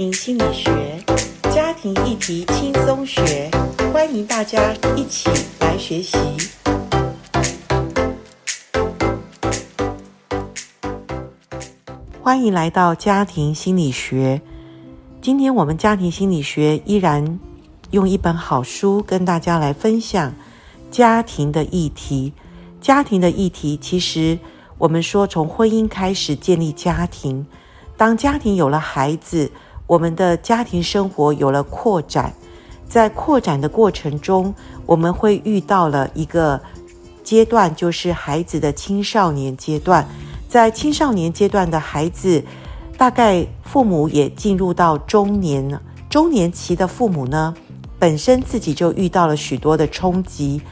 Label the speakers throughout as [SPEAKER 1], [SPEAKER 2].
[SPEAKER 1] 心理学，家庭议题轻松学，欢迎大家一起来学习。欢迎来到家庭心理学。今天我们家庭心理学依然用一本好书跟大家来分享家庭的议题。家庭的议题，其实我们说从婚姻开始建立家庭。当家庭有了孩子，我们的家庭生活有了扩展，在扩展的过程中，我们会遇到了一个阶段，就是孩子的青少年阶段。在青少年阶段的孩子，大概父母也进入到中年。中年期的父母呢，本身自己就遇到了许多的冲击，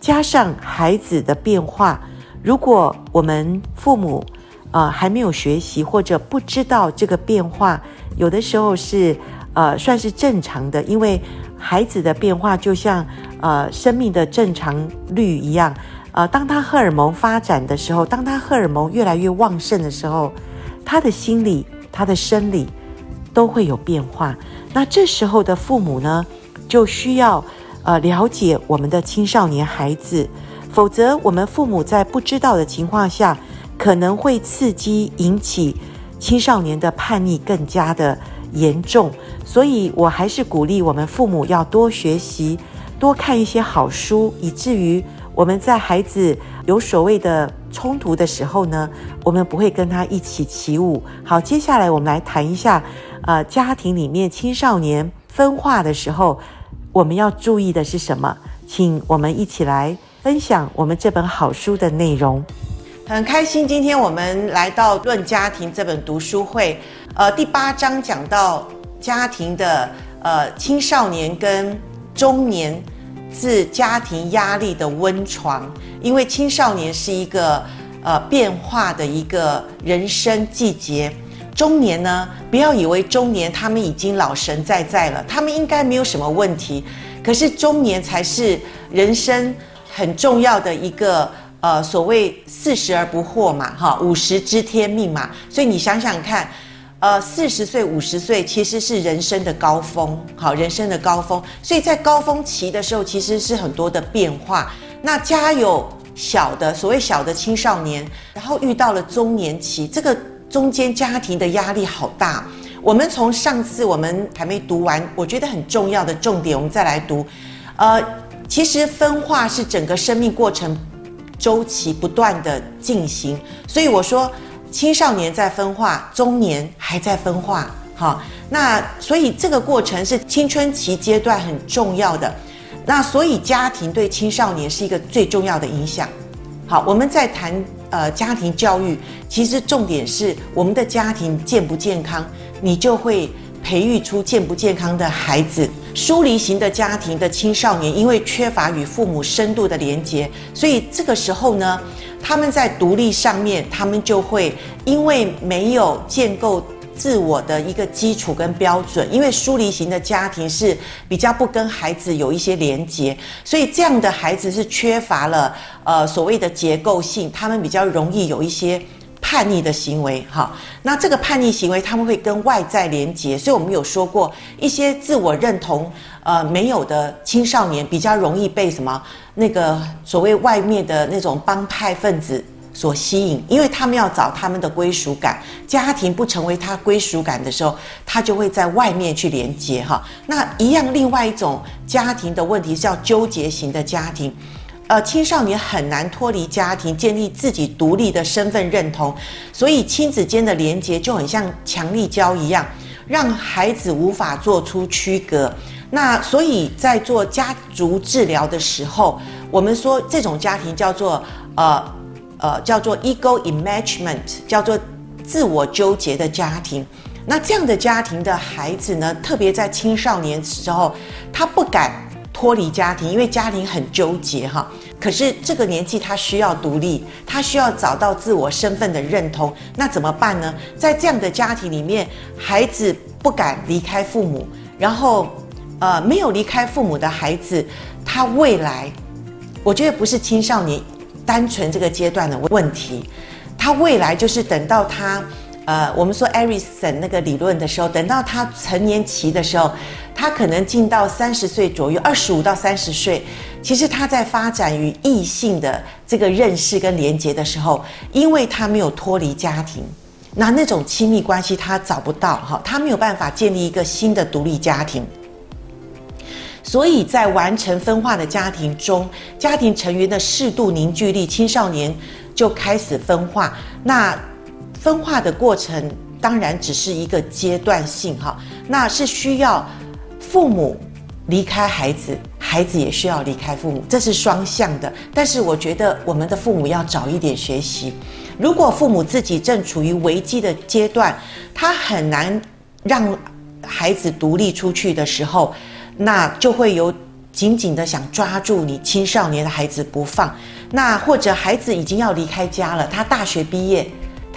[SPEAKER 1] 加上孩子的变化，如果我们父母，呃，还没有学习或者不知道这个变化，有的时候是呃算是正常的，因为孩子的变化就像呃生命的正常率一样，呃，当他荷尔蒙发展的时候，当他荷尔蒙越来越旺盛的时候，他的心理、他的生理都会有变化。那这时候的父母呢，就需要呃了解我们的青少年孩子，否则我们父母在不知道的情况下。可能会刺激引起青少年的叛逆更加的严重，所以我还是鼓励我们父母要多学习，多看一些好书，以至于我们在孩子有所谓的冲突的时候呢，我们不会跟他一起起舞。好，接下来我们来谈一下，呃，家庭里面青少年分化的时候，我们要注意的是什么？请我们一起来分享我们这本好书的内容。很开心，今天我们来到《论家庭》这本读书会。呃，第八章讲到家庭的呃青少年跟中年是家庭压力的温床，因为青少年是一个呃变化的一个人生季节。中年呢，不要以为中年他们已经老神在在了，他们应该没有什么问题。可是中年才是人生很重要的一个。呃，所谓四十而不惑嘛，哈，五十知天命嘛，所以你想想看，呃，四十岁、五十岁其实是人生的高峰，好，人生的高峰，所以在高峰期的时候，其实是很多的变化。那家有小的，所谓小的青少年，然后遇到了中年期，这个中间家庭的压力好大。我们从上次我们还没读完，我觉得很重要的重点，我们再来读。呃，其实分化是整个生命过程。周期不断的进行，所以我说青少年在分化，中年还在分化，好，那所以这个过程是青春期阶段很重要的，那所以家庭对青少年是一个最重要的影响。好，我们在谈呃家庭教育，其实重点是我们的家庭健不健康，你就会。培育出健不健康的孩子，疏离型的家庭的青少年，因为缺乏与父母深度的连接，所以这个时候呢，他们在独立上面，他们就会因为没有建构自我的一个基础跟标准，因为疏离型的家庭是比较不跟孩子有一些连接，所以这样的孩子是缺乏了呃所谓的结构性，他们比较容易有一些。叛逆的行为，哈，那这个叛逆行为他们会跟外在连结，所以我们有说过，一些自我认同呃没有的青少年比较容易被什么那个所谓外面的那种帮派分子所吸引，因为他们要找他们的归属感，家庭不成为他归属感的时候，他就会在外面去连接，哈，那一样另外一种家庭的问题是叫纠结型的家庭。呃，青少年很难脱离家庭，建立自己独立的身份认同，所以亲子间的连结就很像强力胶一样，让孩子无法做出区隔。那所以在做家族治疗的时候，我们说这种家庭叫做呃呃叫做 ego enmeshment，叫做自我纠结的家庭。那这样的家庭的孩子呢，特别在青少年时候，他不敢。脱离家庭，因为家庭很纠结哈。可是这个年纪他需要独立，他需要找到自我身份的认同。那怎么办呢？在这样的家庭里面，孩子不敢离开父母，然后呃，没有离开父母的孩子，他未来，我觉得不是青少年单纯这个阶段的问题，他未来就是等到他呃，我们说艾瑞森那个理论的时候，等到他成年期的时候，他可能进到三十岁左右，二十五到三十岁，其实他在发展与异性的这个认识跟连接的时候，因为他没有脱离家庭，那那种亲密关系他找不到哈，他没有办法建立一个新的独立家庭，所以在完成分化的家庭中，家庭成员的适度凝聚力，青少年就开始分化，那。分化的过程当然只是一个阶段性哈，那是需要父母离开孩子，孩子也需要离开父母，这是双向的。但是我觉得我们的父母要早一点学习，如果父母自己正处于危机的阶段，他很难让孩子独立出去的时候，那就会有紧紧的想抓住你青少年的孩子不放，那或者孩子已经要离开家了，他大学毕业。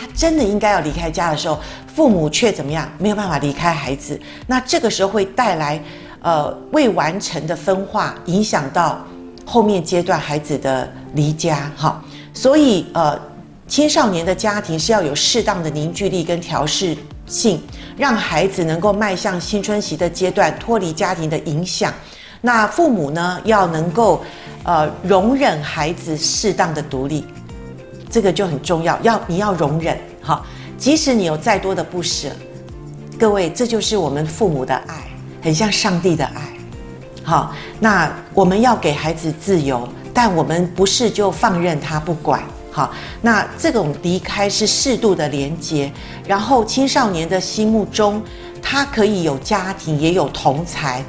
[SPEAKER 1] 他真的应该要离开家的时候，父母却怎么样？没有办法离开孩子，那这个时候会带来，呃，未完成的分化，影响到后面阶段孩子的离家。哈，所以呃，青少年的家庭是要有适当的凝聚力跟调适性，让孩子能够迈向青春期的阶段，脱离家庭的影响。那父母呢，要能够呃容忍孩子适当的独立。这个就很重要，要你要容忍哈，即使你有再多的不舍，各位，这就是我们父母的爱，很像上帝的爱，好，那我们要给孩子自由，但我们不是就放任他不管，好，那这种离开是适度的连接，然后青少年的心目中，他可以有家庭，也有同才。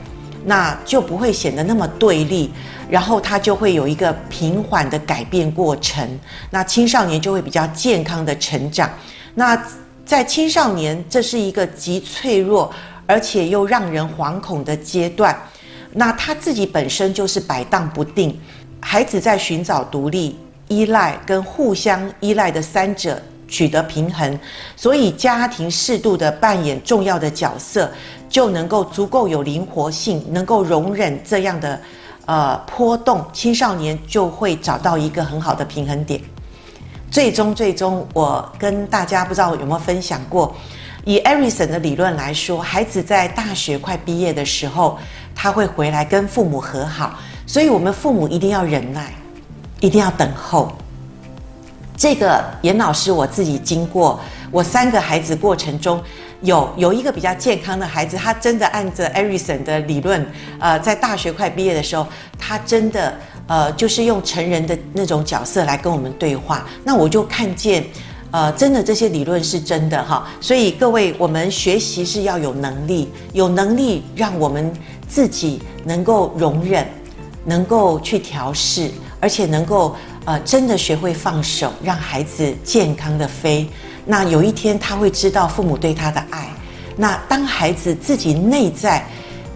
[SPEAKER 1] 那就不会显得那么对立，然后他就会有一个平缓的改变过程。那青少年就会比较健康的成长。那在青少年，这是一个极脆弱而且又让人惶恐的阶段。那他自己本身就是摆荡不定，孩子在寻找独立、依赖跟互相依赖的三者取得平衡，所以家庭适度的扮演重要的角色。就能够足够有灵活性，能够容忍这样的呃波动，青少年就会找到一个很好的平衡点。最终，最终，我跟大家不知道有没有分享过，以艾瑞森的理论来说，孩子在大学快毕业的时候，他会回来跟父母和好，所以我们父母一定要忍耐，一定要等候。这个严老师我自己经过我三个孩子过程中。有有一个比较健康的孩子，他真的按着艾瑞森的理论，呃，在大学快毕业的时候，他真的呃，就是用成人的那种角色来跟我们对话。那我就看见，呃，真的这些理论是真的哈。所以各位，我们学习是要有能力，有能力让我们自己能够容忍，能够去调试，而且能够呃，真的学会放手，让孩子健康的飞。那有一天他会知道父母对他的爱。那当孩子自己内在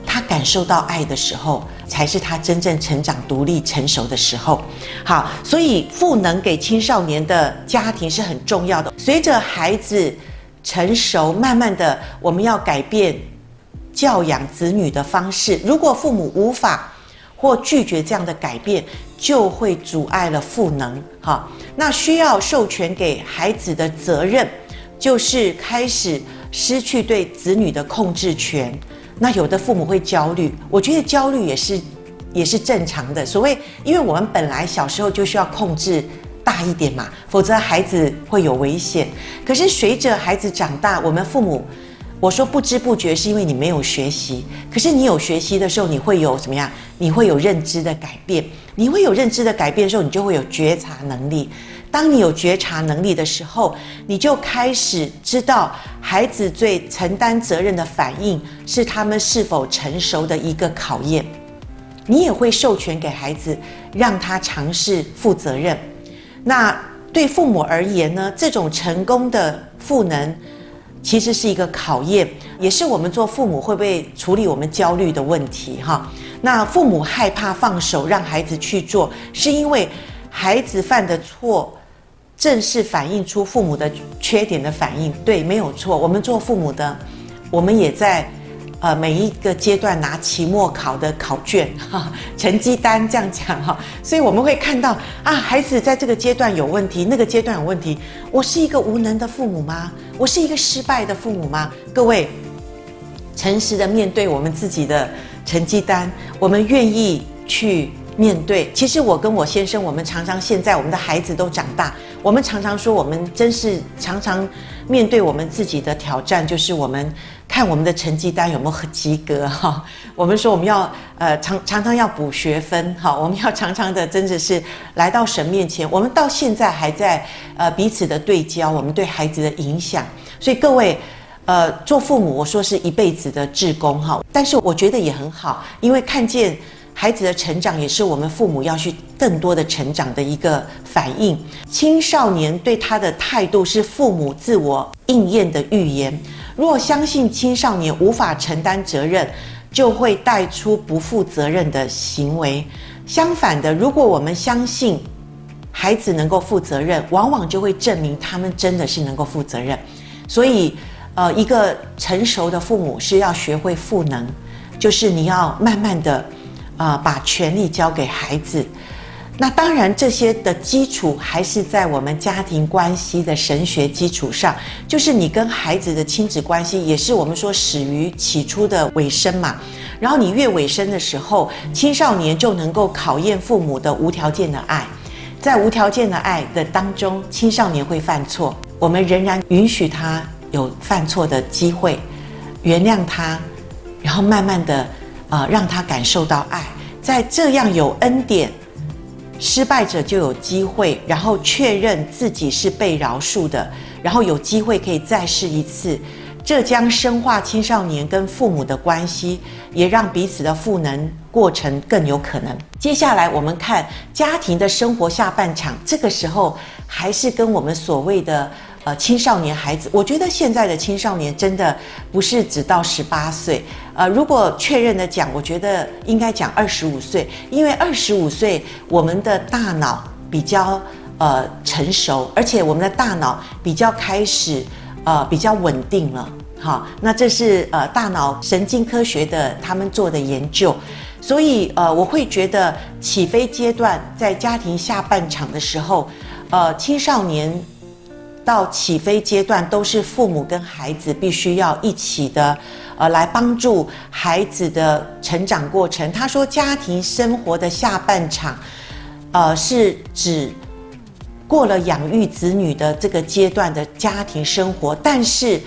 [SPEAKER 1] 他感受到爱的时候，才是他真正成长、独立、成熟的时候。好，所以赋能给青少年的家庭是很重要的。随着孩子成熟，慢慢的我们要改变教养子女的方式。如果父母无法或拒绝这样的改变，就会阻碍了赋能。好。那需要授权给孩子的责任，就是开始失去对子女的控制权。那有的父母会焦虑，我觉得焦虑也是也是正常的。所谓，因为我们本来小时候就需要控制大一点嘛，否则孩子会有危险。可是随着孩子长大，我们父母，我说不知不觉是因为你没有学习。可是你有学习的时候，你会有怎么样？你会有认知的改变。你会有认知的改变的时候，你就会有觉察能力。当你有觉察能力的时候，你就开始知道孩子最承担责任的反应是他们是否成熟的一个考验。你也会授权给孩子，让他尝试负责任。那对父母而言呢？这种成功的赋能，其实是一个考验，也是我们做父母会不会处理我们焦虑的问题哈。那父母害怕放手让孩子去做，是因为孩子犯的错，正是反映出父母的缺点的反应。对，没有错。我们做父母的，我们也在，呃，每一个阶段拿期末考的考卷哈，成绩单这样讲哈。所以我们会看到啊，孩子在这个阶段有问题，那个阶段有问题。我是一个无能的父母吗？我是一个失败的父母吗？各位，诚实的面对我们自己的成绩单，我们愿意去面对。其实我跟我先生，我们常常现在我们的孩子都长大，我们常常说，我们真是常常面对我们自己的挑战，就是我们。看我们的成绩单有没有及格哈？我们说我们要呃常常常要补学分哈，我们要常常的真的是来到神面前。我们到现在还在呃彼此的对焦，我们对孩子的影响。所以各位呃做父母，我说是一辈子的志工哈，但是我觉得也很好，因为看见孩子的成长，也是我们父母要去更多的成长的一个反应。青少年对他的态度是父母自我应验的预言。如果相信青少年无法承担责任，就会带出不负责任的行为。相反的，如果我们相信孩子能够负责任，往往就会证明他们真的是能够负责任。所以，呃，一个成熟的父母是要学会赋能，就是你要慢慢的，呃，把权力交给孩子。那当然，这些的基础还是在我们家庭关系的神学基础上，就是你跟孩子的亲子关系，也是我们说始于起初的尾声嘛。然后你越尾声的时候，青少年就能够考验父母的无条件的爱，在无条件的爱的当中，青少年会犯错，我们仍然允许他有犯错的机会，原谅他，然后慢慢的，呃，让他感受到爱，在这样有恩典。失败者就有机会，然后确认自己是被饶恕的，然后有机会可以再试一次。这将深化青少年跟父母的关系，也让彼此的赋能过程更有可能。接下来我们看家庭的生活下半场，这个时候还是跟我们所谓的。呃，青少年孩子，我觉得现在的青少年真的不是只到十八岁。呃，如果确认的讲，我觉得应该讲二十五岁，因为二十五岁我们的大脑比较呃成熟，而且我们的大脑比较开始呃比较稳定了。好，那这是呃大脑神经科学的他们做的研究，所以呃我会觉得起飞阶段在家庭下半场的时候，呃青少年。到起飞阶段，都是父母跟孩子必须要一起的，呃，来帮助孩子的成长过程。他说，家庭生活的下半场，呃，是指过了养育子女的这个阶段的家庭生活，但是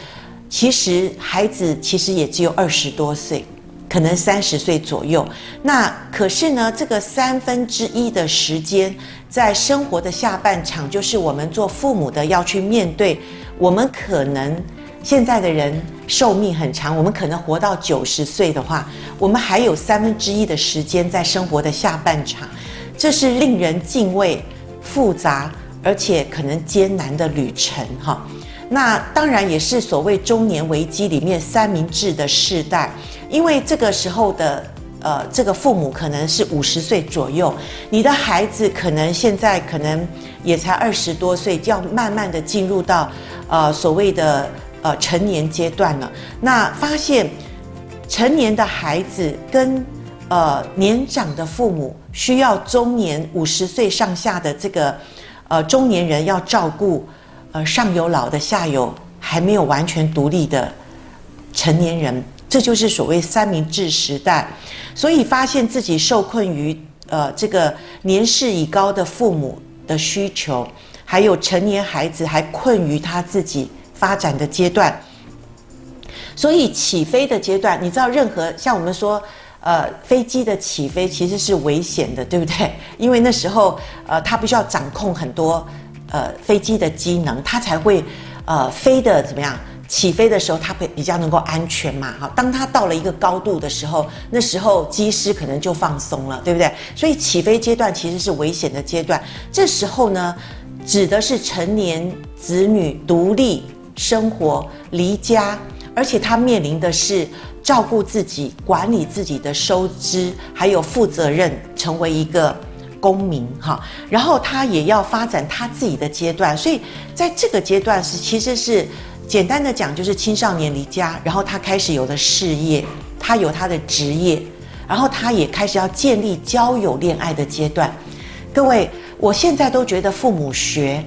[SPEAKER 1] 其实孩子其实也只有二十多岁。可能三十岁左右，那可是呢，这个三分之一的时间，在生活的下半场，就是我们做父母的要去面对。我们可能现在的人寿命很长，我们可能活到九十岁的话，我们还有三分之一的时间在生活的下半场，这是令人敬畏、复杂而且可能艰难的旅程，哈。那当然也是所谓中年危机里面三明治的世代。因为这个时候的呃，这个父母可能是五十岁左右，你的孩子可能现在可能也才二十多岁，就要慢慢的进入到呃所谓的呃成年阶段了。那发现成年的孩子跟呃年长的父母需要中年五十岁上下的这个呃中年人要照顾，呃上有老的下有还没有完全独立的成年人。这就是所谓三明治时代，所以发现自己受困于呃这个年事已高的父母的需求，还有成年孩子还困于他自己发展的阶段，所以起飞的阶段，你知道，任何像我们说，呃，飞机的起飞其实是危险的，对不对？因为那时候呃，他必须要掌控很多呃飞机的机能，他才会呃飞的怎么样？起飞的时候，它会比较能够安全嘛？哈，当它到了一个高度的时候，那时候机师可能就放松了，对不对？所以起飞阶段其实是危险的阶段。这时候呢，指的是成年子女独立生活、离家，而且他面临的是照顾自己、管理自己的收支，还有负责任，成为一个公民哈。然后他也要发展他自己的阶段，所以在这个阶段是其实是。简单的讲，就是青少年离家，然后他开始有了事业，他有他的职业，然后他也开始要建立交友、恋爱的阶段。各位，我现在都觉得父母学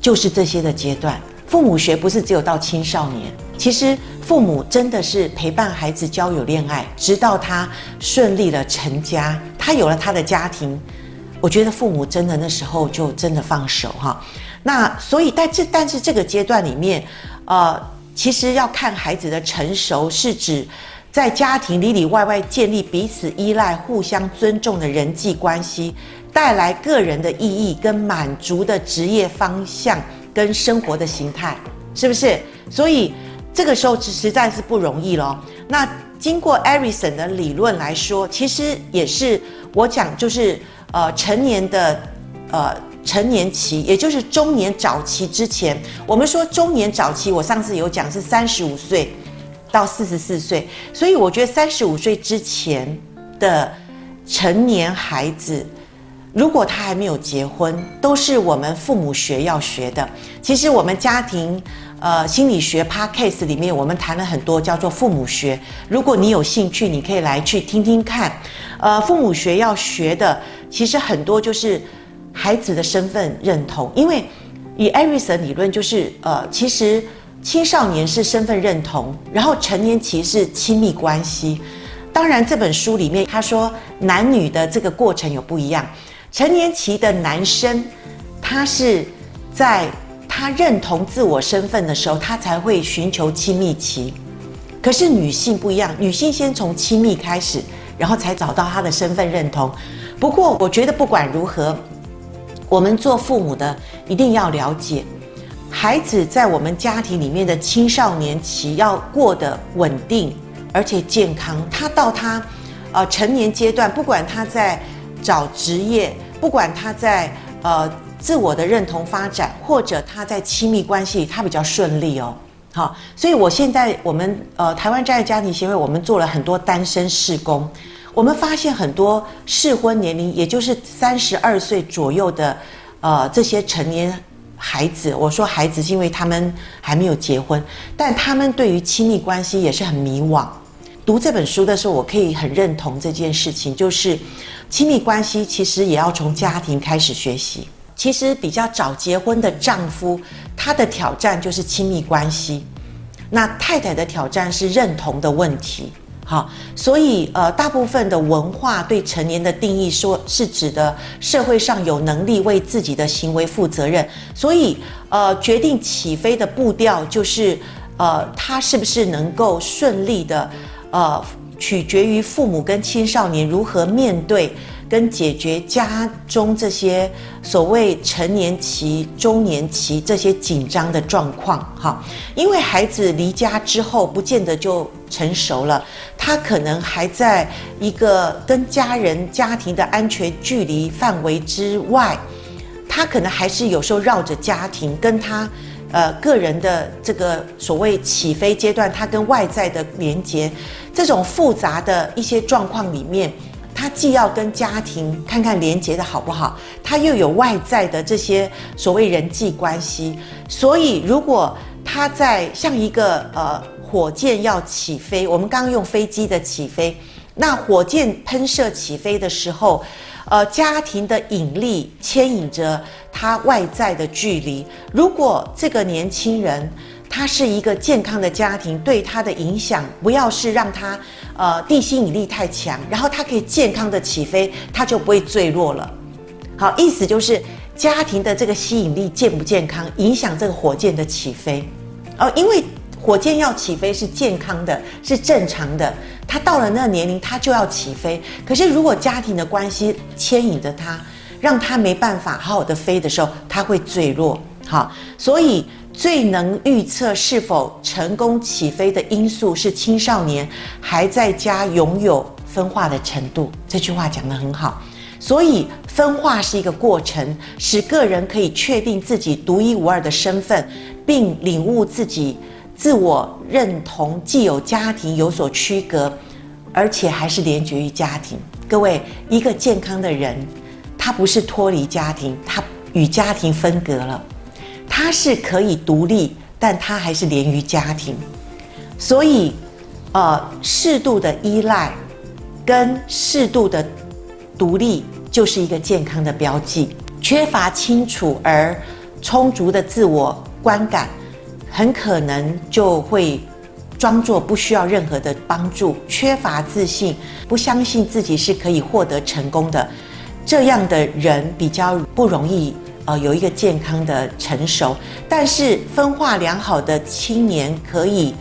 [SPEAKER 1] 就是这些的阶段，父母学不是只有到青少年，其实父母真的是陪伴孩子交友恋爱，直到他顺利的成家，他有了他的家庭。我觉得父母真的那时候就真的放手哈。那所以，但这但是这个阶段里面，呃，其实要看孩子的成熟，是指在家庭里里外外建立彼此依赖、互相尊重的人际关系，带来个人的意义跟满足的职业方向跟生活的形态，是不是？所以这个时候实在是不容易咯。那经过艾瑞森的理论来说，其实也是我讲就是。呃，成年的，呃，成年期，也就是中年早期之前，我们说中年早期，我上次有讲是三十五岁到四十四岁，所以我觉得三十五岁之前的成年孩子，如果他还没有结婚，都是我们父母学要学的。其实我们家庭。呃，心理学 podcast 里面，我们谈了很多叫做父母学。如果你有兴趣，你可以来去听听看。呃，父母学要学的，其实很多就是孩子的身份认同。因为以艾瑞森理论，就是呃，其实青少年是身份认同，然后成年期是亲密关系。当然，这本书里面他说男女的这个过程有不一样。成年期的男生，他是在。他认同自我身份的时候，他才会寻求亲密期。可是女性不一样，女性先从亲密开始，然后才找到她的身份认同。不过，我觉得不管如何，我们做父母的一定要了解，孩子在我们家庭里面的青少年期要过得稳定而且健康。他到他呃成年阶段，不管他在找职业，不管他在呃。自我的认同发展，或者他在亲密关系他比较顺利哦，好，所以我现在我们呃台湾真爱家庭协会，我们做了很多单身事工，我们发现很多适婚年龄，也就是三十二岁左右的呃这些成年孩子，我说孩子是因为他们还没有结婚，但他们对于亲密关系也是很迷惘。读这本书的时候，我可以很认同这件事情，就是亲密关系其实也要从家庭开始学习。其实比较早结婚的丈夫，他的挑战就是亲密关系；那太太的挑战是认同的问题。好，所以呃，大部分的文化对成年的定义，说是指的社会上有能力为自己的行为负责任。所以呃，决定起飞的步调就是呃，他是不是能够顺利的呃，取决于父母跟青少年如何面对。跟解决家中这些所谓成年期、中年期这些紧张的状况，哈，因为孩子离家之后不见得就成熟了，他可能还在一个跟家人、家庭的安全距离范围之外，他可能还是有时候绕着家庭，跟他呃个人的这个所谓起飞阶段，他跟外在的连接，这种复杂的一些状况里面。他既要跟家庭看看连接的好不好，他又有外在的这些所谓人际关系，所以如果他在像一个呃火箭要起飞，我们刚刚用飞机的起飞，那火箭喷射起飞的时候，呃，家庭的引力牵引着他外在的距离，如果这个年轻人。他是一个健康的家庭，对他的影响不要是让他，呃，地心引力太强，然后它可以健康的起飞，它就不会坠落了。好，意思就是家庭的这个吸引力健不健康，影响这个火箭的起飞。哦，因为火箭要起飞是健康的，是正常的，他到了那个年龄，他就要起飞。可是如果家庭的关系牵引着他，让他没办法好好的飞的时候，他会坠落。好，所以。最能预测是否成功起飞的因素是青少年还在家拥有分化的程度。这句话讲得很好，所以分化是一个过程，使个人可以确定自己独一无二的身份，并领悟自己自我认同既有家庭有所区隔，而且还是连结于家庭。各位，一个健康的人，他不是脱离家庭，他与家庭分隔了。他是可以独立，但他还是连于家庭，所以，呃，适度的依赖跟适度的独立就是一个健康的标记。缺乏清楚而充足的自我观感，很可能就会装作不需要任何的帮助，缺乏自信，不相信自己是可以获得成功的。这样的人比较不容易呃有一个健康的成熟。但是分化良好的青年可以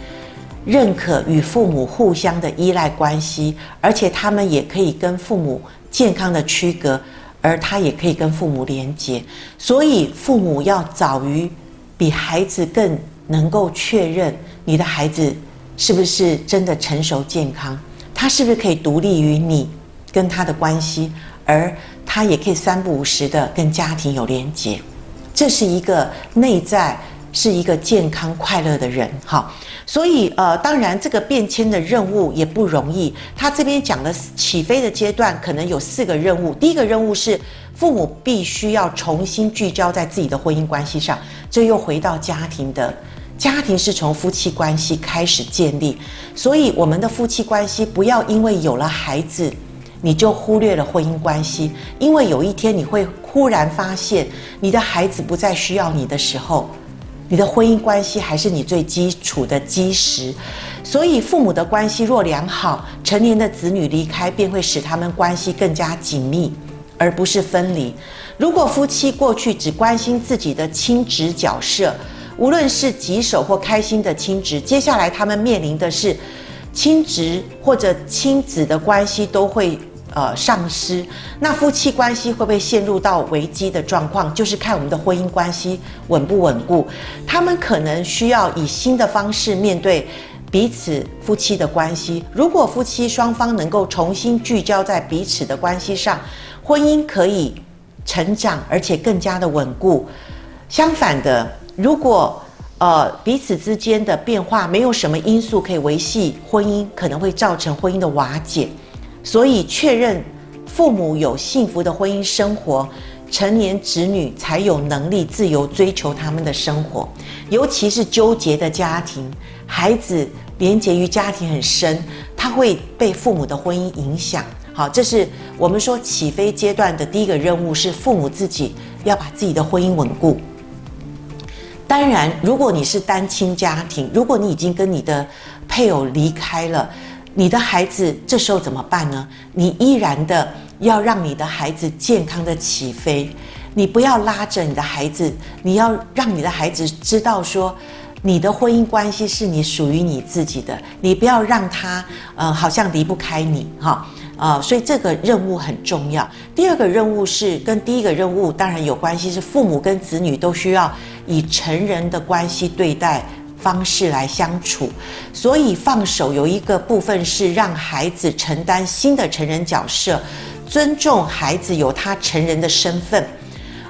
[SPEAKER 1] 认可与父母互相的依赖关系，而且他们也可以跟父母健康的区隔。而他也可以跟父母连结，所以父母要早于比孩子更能够确认你的孩子是不是真的成熟健康，他是不是可以独立于你跟他的关系，而他也可以三不五时的跟家庭有连结，这是一个内在。是一个健康快乐的人，好，所以呃，当然这个变迁的任务也不容易。他这边讲的起飞的阶段，可能有四个任务。第一个任务是父母必须要重新聚焦在自己的婚姻关系上，这又回到家庭的，家庭是从夫妻关系开始建立，所以我们的夫妻关系不要因为有了孩子，你就忽略了婚姻关系，因为有一天你会忽然发现，你的孩子不再需要你的时候。你的婚姻关系还是你最基础的基石，所以父母的关系若良好，成年的子女离开便会使他们关系更加紧密，而不是分离。如果夫妻过去只关心自己的亲职角色，无论是棘手或开心的亲职，接下来他们面临的是亲职或者亲子的关系都会。呃，丧失，那夫妻关系会不会陷入到危机的状况？就是看我们的婚姻关系稳不稳固。他们可能需要以新的方式面对彼此夫妻的关系。如果夫妻双方能够重新聚焦在彼此的关系上，婚姻可以成长，而且更加的稳固。相反的，如果呃彼此之间的变化没有什么因素可以维系婚姻，可能会造成婚姻的瓦解。所以，确认父母有幸福的婚姻生活，成年子女才有能力自由追求他们的生活。尤其是纠结的家庭，孩子连结于家庭很深，他会被父母的婚姻影响。好，这是我们说起飞阶段的第一个任务，是父母自己要把自己的婚姻稳固。当然，如果你是单亲家庭，如果你已经跟你的配偶离开了。你的孩子这时候怎么办呢？你依然的要让你的孩子健康的起飞，你不要拉着你的孩子，你要让你的孩子知道说，你的婚姻关系是你属于你自己的，你不要让他呃好像离不开你哈啊，所以这个任务很重要。第二个任务是跟第一个任务当然有关系，是父母跟子女都需要以成人的关系对待。方式来相处，所以放手有一个部分是让孩子承担新的成人角色，尊重孩子有他成人的身份，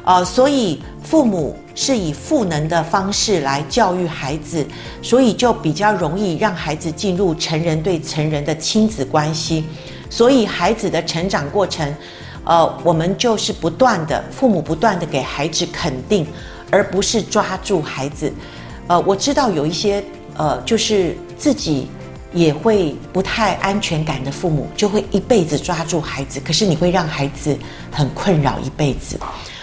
[SPEAKER 1] 呃，所以父母是以赋能的方式来教育孩子，所以就比较容易让孩子进入成人对成人的亲子关系，所以孩子的成长过程，呃，我们就是不断的父母不断的给孩子肯定，而不是抓住孩子。呃，我知道有一些呃，就是自己也会不太安全感的父母，就会一辈子抓住孩子，可是你会让孩子很困扰一辈子。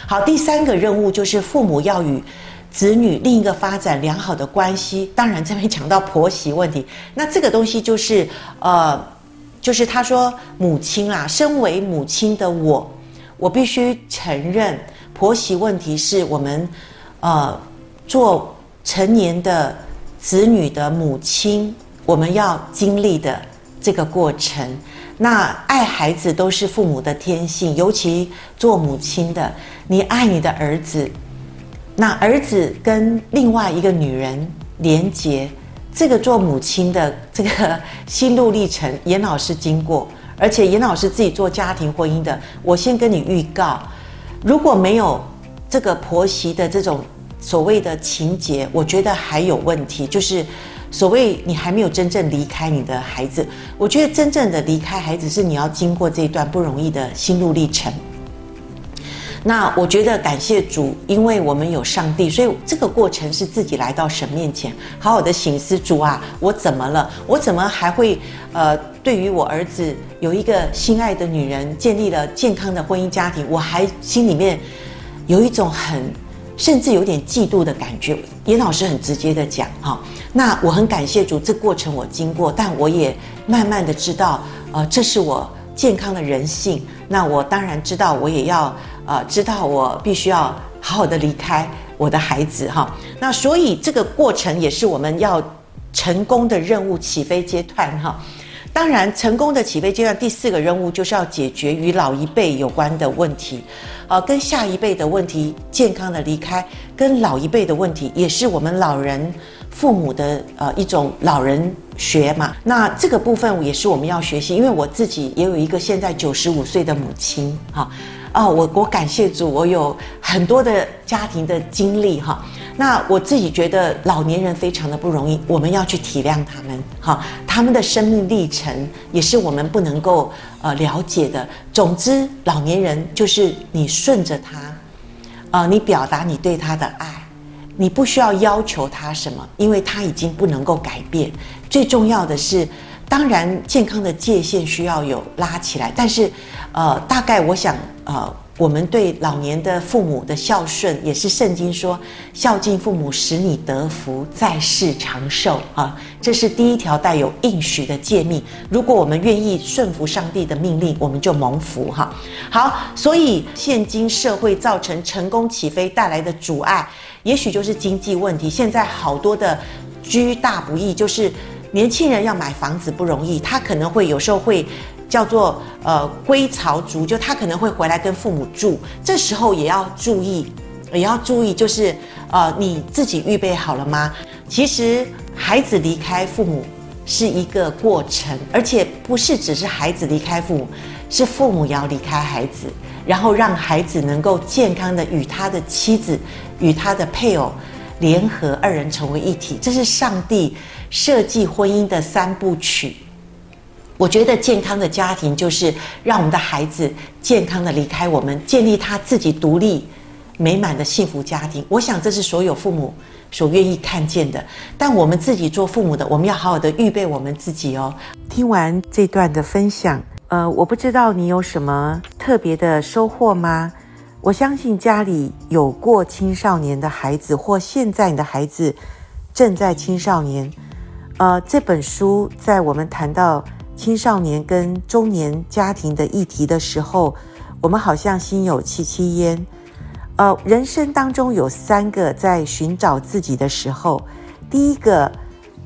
[SPEAKER 1] 好，第三个任务就是父母要与子女另一个发展良好的关系。当然这边讲到婆媳问题，那这个东西就是呃，就是他说母亲啊，身为母亲的我，我必须承认婆媳问题是我们呃做。成年的子女的母亲，我们要经历的这个过程。那爱孩子都是父母的天性，尤其做母亲的，你爱你的儿子，那儿子跟另外一个女人连结，这个做母亲的这个心路历程，严老师经过，而且严老师自己做家庭婚姻的，我先跟你预告，如果没有这个婆媳的这种。所谓的情节，我觉得还有问题，就是所谓你还没有真正离开你的孩子。我觉得真正的离开孩子是你要经过这一段不容易的心路历程。那我觉得感谢主，因为我们有上帝，所以这个过程是自己来到神面前，好好的省思主啊，我怎么了？我怎么还会呃，对于我儿子有一个心爱的女人，建立了健康的婚姻家庭，我还心里面有一种很。
[SPEAKER 2] 甚至有点嫉妒的感觉。严老师很直接的讲哈，那我很感谢主，这过程我经过，但我也慢慢的知道，呃，这是我健康的人性。那我当然知道，我也要呃知道我必须要好好的离开我的孩子哈。那所以这个过程也是我们要成功的任务起飞阶段哈。当然，成功的起飞阶段第四个任务就是要解决与老一辈有关的问题，呃，跟下一辈的问题健康的离开，跟老一辈的问题也是我们老人父母的呃一种老人学嘛。那这个部分也是我们要学习，因为我自己也有一个现在九十五岁的母亲哈，啊，哦我我感谢主，我有很多的家庭的经历哈。那我自己觉得老年人非常的不容易，我们要去体谅他们，哈，他们的生命历程也是我们不能够呃了解的。总之，老年人就是你顺着他，呃，你表达你对他的爱，你不需要要求他什么，因为他已经不能够改变。最重要的是，当然健康的界限需要有拉起来，但是，呃，大概我想，呃。我们对老年的父母的孝顺，也是圣经说孝敬父母，使你得福，在世长寿啊。这是第一条带有应许的诫命。如果我们愿意顺服上帝的命令，我们就蒙福哈。好，所以现今社会造成成功起飞带来的阻碍，也许就是经济问题。现在好多的居大不易，就是年轻人要买房子不容易，他可能会有时候会。叫做呃归巢族，就他可能会回来跟父母住，这时候也要注意，也要注意，就是呃你自己预备好了吗？其实孩子离开父母是一个过程，而且不是只是孩子离开父母，是父母要离开孩子，然后让孩子能够健康的与他的妻子与他的配偶联合，二人成为一体，这是上帝设计婚姻的三部曲。我觉得健康的家庭就是让我们的孩子健康的离开我们，建立他自己独立、美满的幸福家庭。我想这是所有父母所愿意看见的。但我们自己做父母的，我们要好好的预备我们自己哦。
[SPEAKER 1] 听完这段的分享，呃，我不知道你有什么特别的收获吗？我相信家里有过青少年的孩子，或现在你的孩子正在青少年，呃，这本书在我们谈到。青少年跟中年家庭的议题的时候，我们好像心有戚戚焉。呃，人生当中有三个在寻找自己的时候，第一个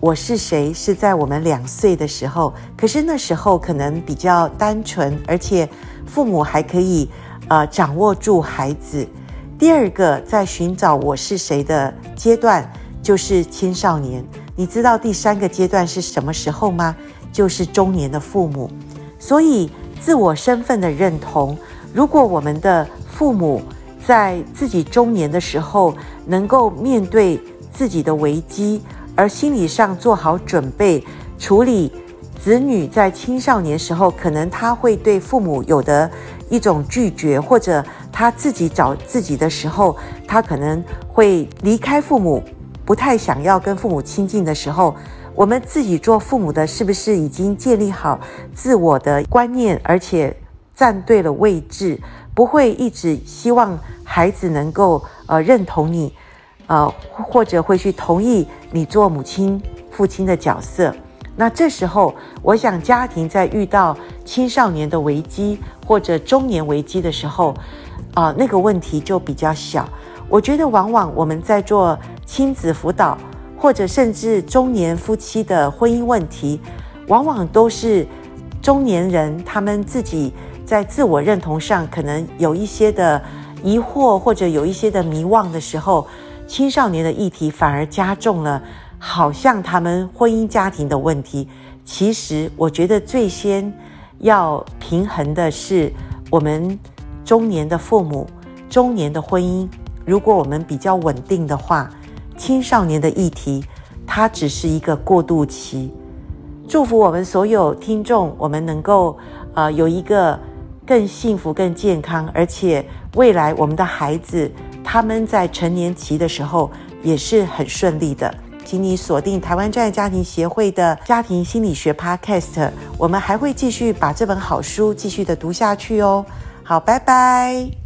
[SPEAKER 1] 我是谁是在我们两岁的时候，可是那时候可能比较单纯，而且父母还可以呃掌握住孩子。第二个在寻找我是谁的阶段就是青少年。你知道第三个阶段是什么时候吗？就是中年的父母，所以自我身份的认同，如果我们的父母在自己中年的时候能够面对自己的危机，而心理上做好准备，处理子女在青少年时候可能他会对父母有的一种拒绝，或者他自己找自己的时候，他可能会离开父母，不太想要跟父母亲近的时候。我们自己做父母的，是不是已经建立好自我的观念，而且站对了位置，不会一直希望孩子能够呃认同你，呃或者会去同意你做母亲、父亲的角色？那这时候，我想家庭在遇到青少年的危机或者中年危机的时候，啊、呃，那个问题就比较小。我觉得往往我们在做亲子辅导。或者甚至中年夫妻的婚姻问题，往往都是中年人他们自己在自我认同上可能有一些的疑惑，或者有一些的迷惘的时候，青少年的议题反而加重了，好像他们婚姻家庭的问题。其实我觉得最先要平衡的是我们中年的父母，中年的婚姻，如果我们比较稳定的话。青少年的议题，它只是一个过渡期。祝福我们所有听众，我们能够呃有一个更幸福、更健康，而且未来我们的孩子他们在成年期的时候也是很顺利的。请你锁定台湾专业家庭协会的家庭心理学 Podcast，我们还会继续把这本好书继续的读下去哦。好，拜拜。